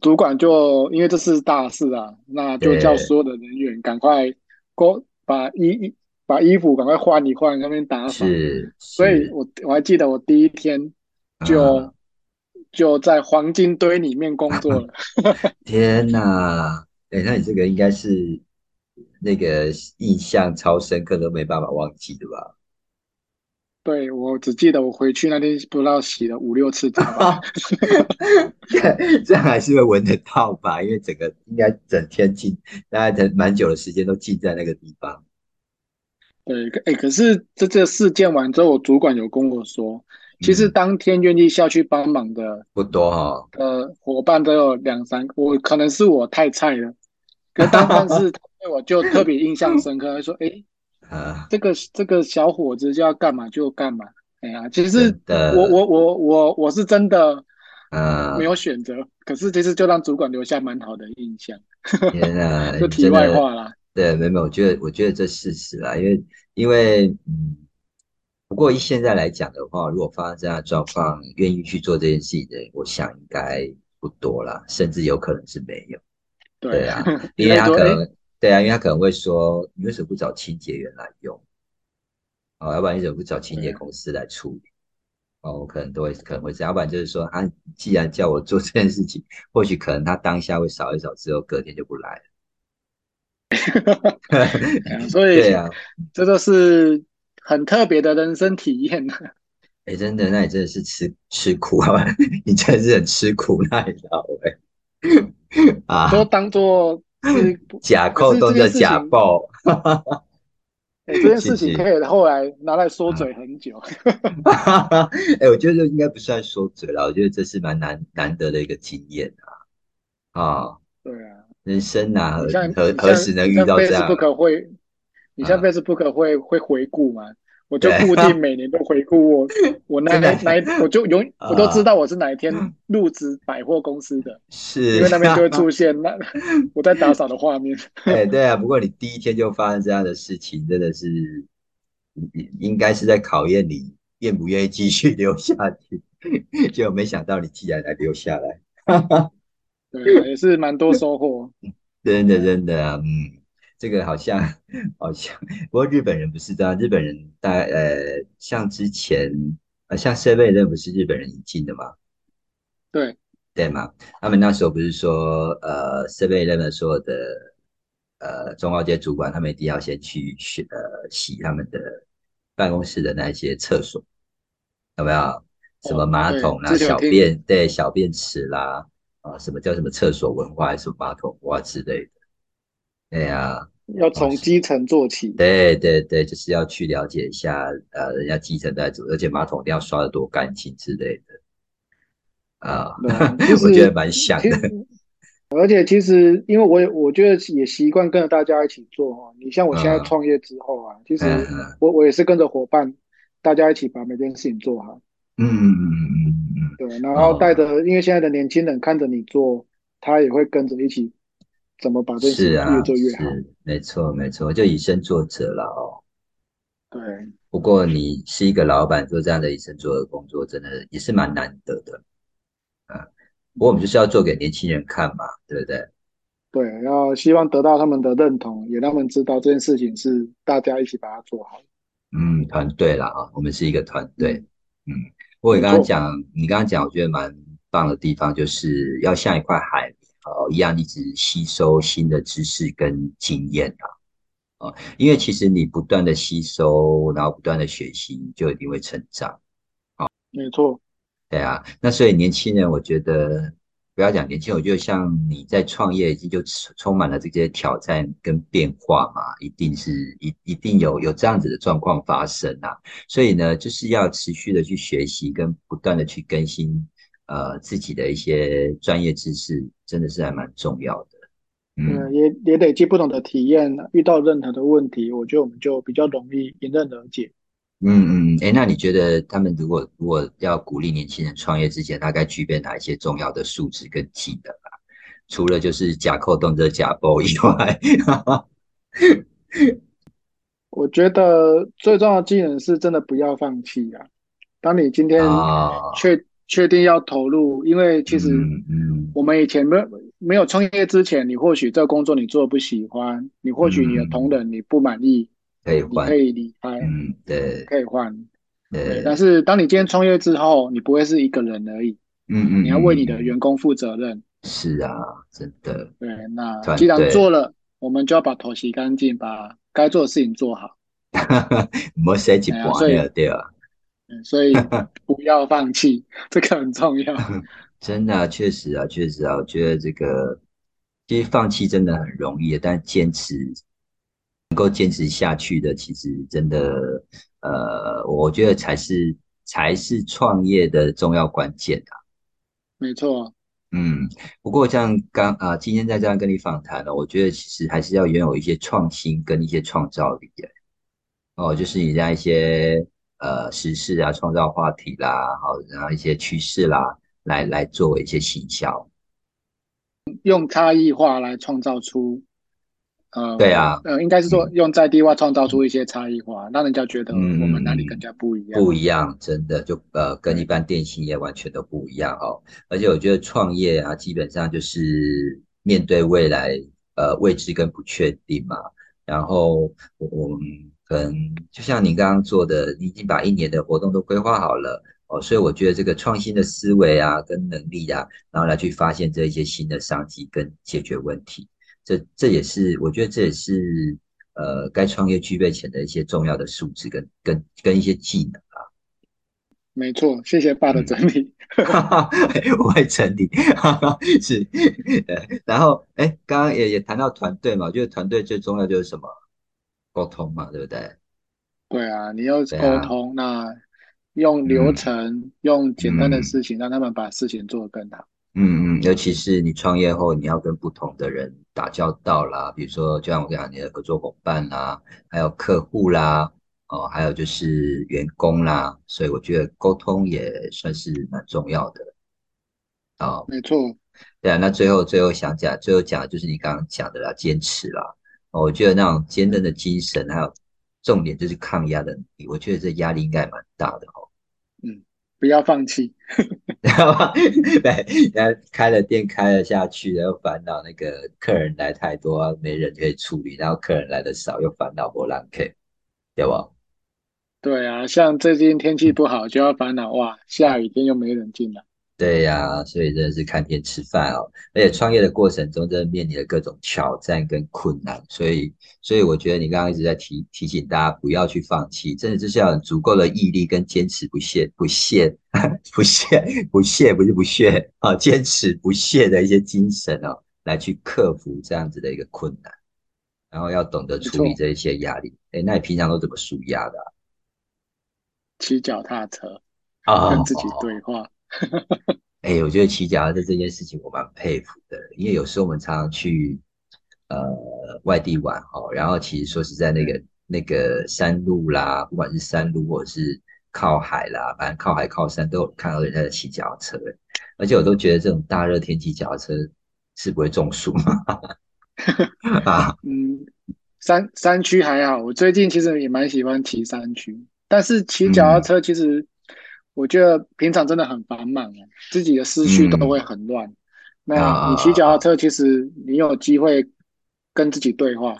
主管就因为这是大事啊，那就叫所有的人员赶快过把衣衣把衣服赶快换一换，那边打扫。是，所以我我还记得我第一天就、啊就在黄金堆里面工作了。天哪，哎，那你这个应该是那个印象超深刻，都没办法忘记的吧？对，我只记得我回去那天不知道洗了五六次澡吧。这样还是会闻得到吧？因为整个应该整天浸，大概蛮久的时间都浸在那个地方。对，可哎，可是这这事件完之后，我主管有跟我说，其实嗯当天愿意下去帮忙的不多哈、呃伙伴都有两三个，我可能是我太菜了，可是 他对我就特别印象深刻，他说：“哎，啊，这个这个小伙子就要干嘛就干嘛。”哎呀，其实，我我我我我是真的啊没有选择，可是其实就让主管留下蛮好的印象。天啊，就题外话啦，对，没有，没有我觉得，我觉得这事实啦，因为，因为，嗯，不过以现在来讲的话，如果发生这样的状况，愿意去做这件事情的人，我想应该不多啦，甚至有可能是没有。对啊，因为他 可能，对啊，因为他可能会说，你为什么不找清洁员来用？哦，要不然你怎么不找清洁公司来处理？哦，我可能都会可能会这样，要不然就是说，啊，既然叫我做这件事情，或许可能他当下会扫一扫，之后隔天就不来了。所以对啊，这就是很特别的人生体验。哎，真的，那你真的是吃吃苦啊！你真的是很吃苦耐劳哎、啊，都当做是 假扣动叫假可报，哎这件事情可以后来拿来说嘴很久。哎、我觉得这应该不算说嘴了，我觉得这是蛮难难得的一个经验啊！啊，对啊，人生啊，何你像何何时能遇到这样？Facebook 会，你像啊 Facebook 会会回顾嘛？我就固定每年都回顾我 我那真的哪我就永啊我都知道我是哪一天入职百货公司的，是，因为那边就会出现那 我在打扫的画面。哎、对啊，不过你第一天就发生这样的事情，真的是应应该是在考验你愿不愿意继续留下去。结果没想到你竟然来留下来，对，也是蛮多收获。真的真的啊，嗯，这个好像好像，不过日本人不是这样，日本人大概呃，像之前呃，像 Seven Eleven 不是日本人引进的吗？对，对嘛？他们那时候不是说，呃，Seven Eleven 所有的呃中高阶主管，他们一定要先去洗呃洗他们的办公室的那些厕所，有没有？什么马桶啦、小便对小便池啦，啊，什么叫什么厕所文化，还是马桶文化之类的？对呀、要从基层做起。对对对，就是要去了解一下，呃，人家基层在做，而且马桶一定要刷的多干净之类的。啊，我觉得蛮像的。而且其实，因为我也我觉得也习惯跟着大家一起做哦。你像我现在嗯创业之后啊，其实我我也是跟着伙伴，大家一起把每件事情做好。嗯嗯嗯嗯嗯对，然后哦带着，因为现在的年轻人看着你做，他也会跟着一起怎么把嗯，这事情是啊，越做越好。是没错没错，就以身作则了哦。对，不过你是一个老板，做这样的以身作则工作，真的也是蛮难得的。啊，不过我们就是要做给年轻人看嘛，对不对？对，要希望得到他们的认同，也让他们知道这件事情是大家一起把它做好。嗯，团队啦啊，我们是一个团队。嗯，不过你刚刚讲，你刚刚讲，我觉得蛮棒的地方，就是要像一块海绵哦一样，一直吸收新的知识跟经验啊。啊，因为其实你不断的吸收，然后不断的学习，你就一定会成长。没错，对啊，那所以年轻人，我觉得不要讲年轻人，我觉得像你在创业已经就充充满了这些挑战跟变化嘛，一定是一一定有有这样子的状况发生啊。所以呢，就是要持续的去学习，跟不断的去更新呃自己的一些专业知识，真的是还蛮重要的。嗯呃，也也累积不同的体验，遇到任何的问题，我觉得我们就比较容易迎刃而解。嗯嗯，哎，那你觉得他们如果如果要鼓励年轻人创业之前，大概具备哪一些重要的素质跟技能啊？除了就是假扣动这假包以外，我觉得最重要的技能是真的不要放弃啊！当你今天啊，确确定要投入，因为其实我们以前没有没有创业之前，你或许这个工作你做的不喜欢，你或许你的同仁你不满意，你可以换可，以离开，嗯，对可以换。对，但是当你今天创业之后，你不会是一个人而已，嗯嗯，你要为你的嗯员工负责任。是啊，真的，对，那既然做了，我们就要把头洗干净，把该做的事情做好。没谁一半哎呀所以了，对啊。嗯，所以 不要放弃，这个很重要。真的啊、确实啊，确实啊，我觉得这个其实放弃真的很容易，但坚持能够坚持下去的，其实真的，呃，我觉得才是才是创业的重要关键啊。没错，嗯，不过像刚啊、今天在这样跟你访谈呢，我觉得其实还是要拥有一些创新跟一些创造力的。哦，就是你在一些呃时事啊、创造话题啦，好，然后一些趋势啦，来来作为一些行销。用差异化来创造出，呃，对啊呃，应该是说用在地化创造出一些差异化，让人家觉得嗯我们哪里更加不一样。不一样，真的就呃跟一般电信业完全都不一样哦。而且我觉得创业啊，基本上就是面对未来呃未知跟不确定嘛。然后我我们可能就像你刚刚做的，你已经把一年的活动都规划好了哦，所以我觉得这个创新的思维啊跟能力啊，然后来去发现这一些新的商机跟解决问题，这这也是我觉得这也是呃该创业具备前的一些重要的素质跟跟跟一些技能啊。没错，谢谢爸的整理。我会整理，是，呃 然后哎，刚刚也也谈到团队嘛，我觉得团队最重要就是什么？沟通嘛，对不对？对啊，你要沟通，那用流程，用简单的事情，让他们把事情做得更好。嗯嗯，尤其是你创业后，你要跟不同的人打交道啦，比如说就像我讲，你的合作伙伴啦，还有客户啦，哦，还有就是员工啦，所以我觉得沟通也算是蛮重要的。哦，没错，对啊，那最后最后想讲，最后讲的就是你刚刚讲的啦，坚持啦。哦我觉得那种坚韧的精神，还有重点就是抗压的能力，我觉得这压力应该蛮大的哦。嗯不要放弃。然后对，然后开了店开了下去，然后烦恼那个客人来太多，没人可以处理，然后客人来的少，又烦恼波浪 K，对吧？对啊，像最近天气不好，就要烦恼哇，下雨天又没人进来。对呀、所以真的是看天吃饭哦。而且创业的过程中，真的面临了各种挑战跟困难，所以，所以我觉得你刚刚一直在提提醒大家不要去放弃，真的就是要有足够的毅力跟坚持不懈、不懈、不懈、不懈，不是不懈啊，坚持不懈的一些精神哦，来去克服这样子的一个困难，然后要懂得处理这一些压力。哎，那你平常都怎么舒压的骑脚踏车，啊？跟自己对话。哎、我觉得骑脚踏车这件事情我蛮佩服的，因为有时候我们常常去呃外地玩哦，然后其实说实在，那个那个山路啦，不管是山路或者是靠海啦，反正靠海靠山都有看到人家在骑脚踏车，而且我都觉得这种大热天骑脚踏车是不会中暑吗？啊，嗯，山山区还好，我最近其实也蛮喜欢骑山区，但是骑脚踏车其实我觉得平常真的很繁忙啊，自己的思绪都会很乱。那你骑脚踏车，其实你有机会跟自己对话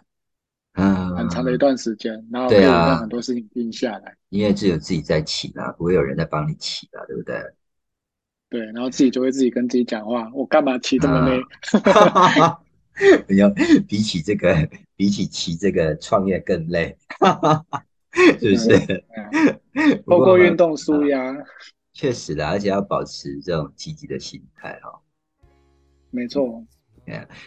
嗯，很长的一段时间，然后可以很多事情定下来，因为只有自己在骑啦，不会有人在帮你骑啦，对不对？对，然后自己就会自己跟自己讲话，我干嘛骑这么累？你要比起这个，比起骑这个创业更累，是不是？透过运动舒压，确实的，而且要保持这种积极的心态哈、没错，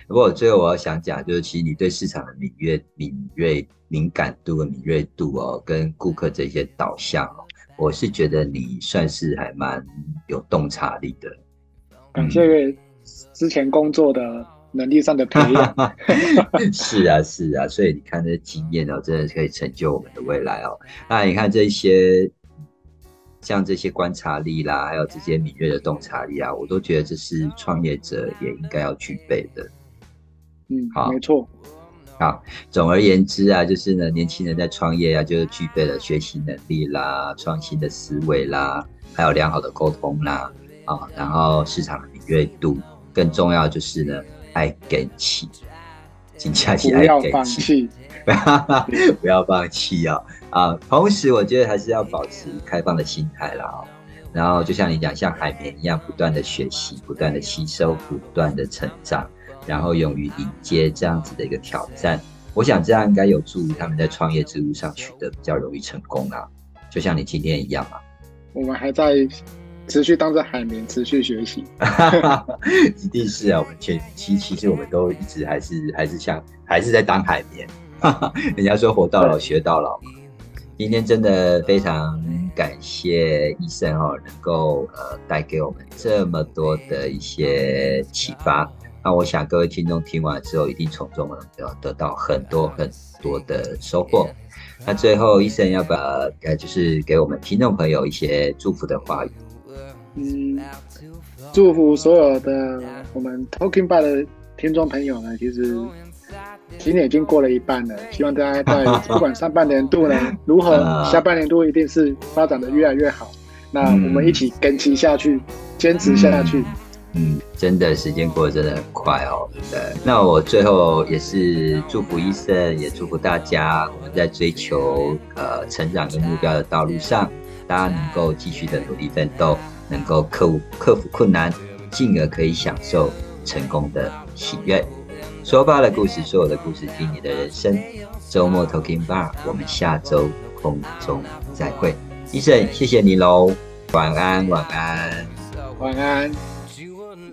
不过最后我要想讲，就是其实你对市场的敏锐、敏锐、敏感度和敏锐度哦，跟顾客这些导向哦，我是觉得你算是还蛮有洞察力的。感谢之前工作的能力上的培养。是啊，是啊，所以你看这经验哦，真的可以成就我们的未来哦。那你看这些，像这些观察力啦，还有这些敏锐的洞察力啊，我都觉得这是创业者也应该要具备的。嗯，好没错。好，总而言之啊，就是呢，年轻人在创业啊，就是具备了学习能力啦、创新的思维啦，还有良好的沟通啦，啊，然后市场的敏锐度，更重要就是呢，爱跟气，请假期爱不要跟气，放弃。不要放弃哦啊！同时，我觉得还是要保持开放的心态啦哦。然后，就像你讲，像海绵一样，不断的学习，不断的吸收，不断的成长。然后勇于迎接这样子的一个挑战，我想这样应该有助于他们在创业之路上取得比较容易成功啊。就像你今天一样啊，我们还在持续当着海绵，持续学习。一定是啊，我们前期其实我们都一直还是还是像还是在当海绵，人家说活到老学到老嘛。今天真的非常感谢医生哦，能够呃带给我们这么多的一些启发。那我想各位听众听完之后，一定从中呢要得到很多很多的收获。那最后，医生要把呃，就是给我们听众朋友一些祝福的话语。嗯，祝福所有的我们 Talking Bar 的听众朋友呢，其实今年已经过了一半了，希望大家在 不管上半年度呢如何，下半年度一定是发展的越来越好。那我们一起跟齐下去，坚持下去。嗯，真的时间过得真的很快哦。对，那我最后也是祝福医生，也祝福大家，我们在追求呃成长跟目标的道路上，大家能够继续的努力奋斗，能够克服克服困难，进而可以享受成功的喜悦。说罢了故事，说我的故事，听你的人生。周末 Talking Bar，我们下周空中再会。医生，谢谢你喽，晚安，晚安，晚安。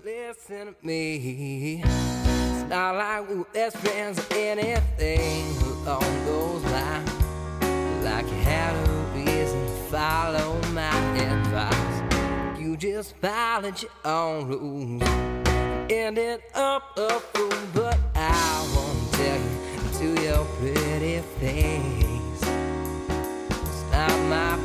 listen to me. It's not like we were best friends or anything along those lines. Like you had a reason to follow my advice. Just followed your own rules. Ended up a fool, but I won't tell you to your pretty face. It's not my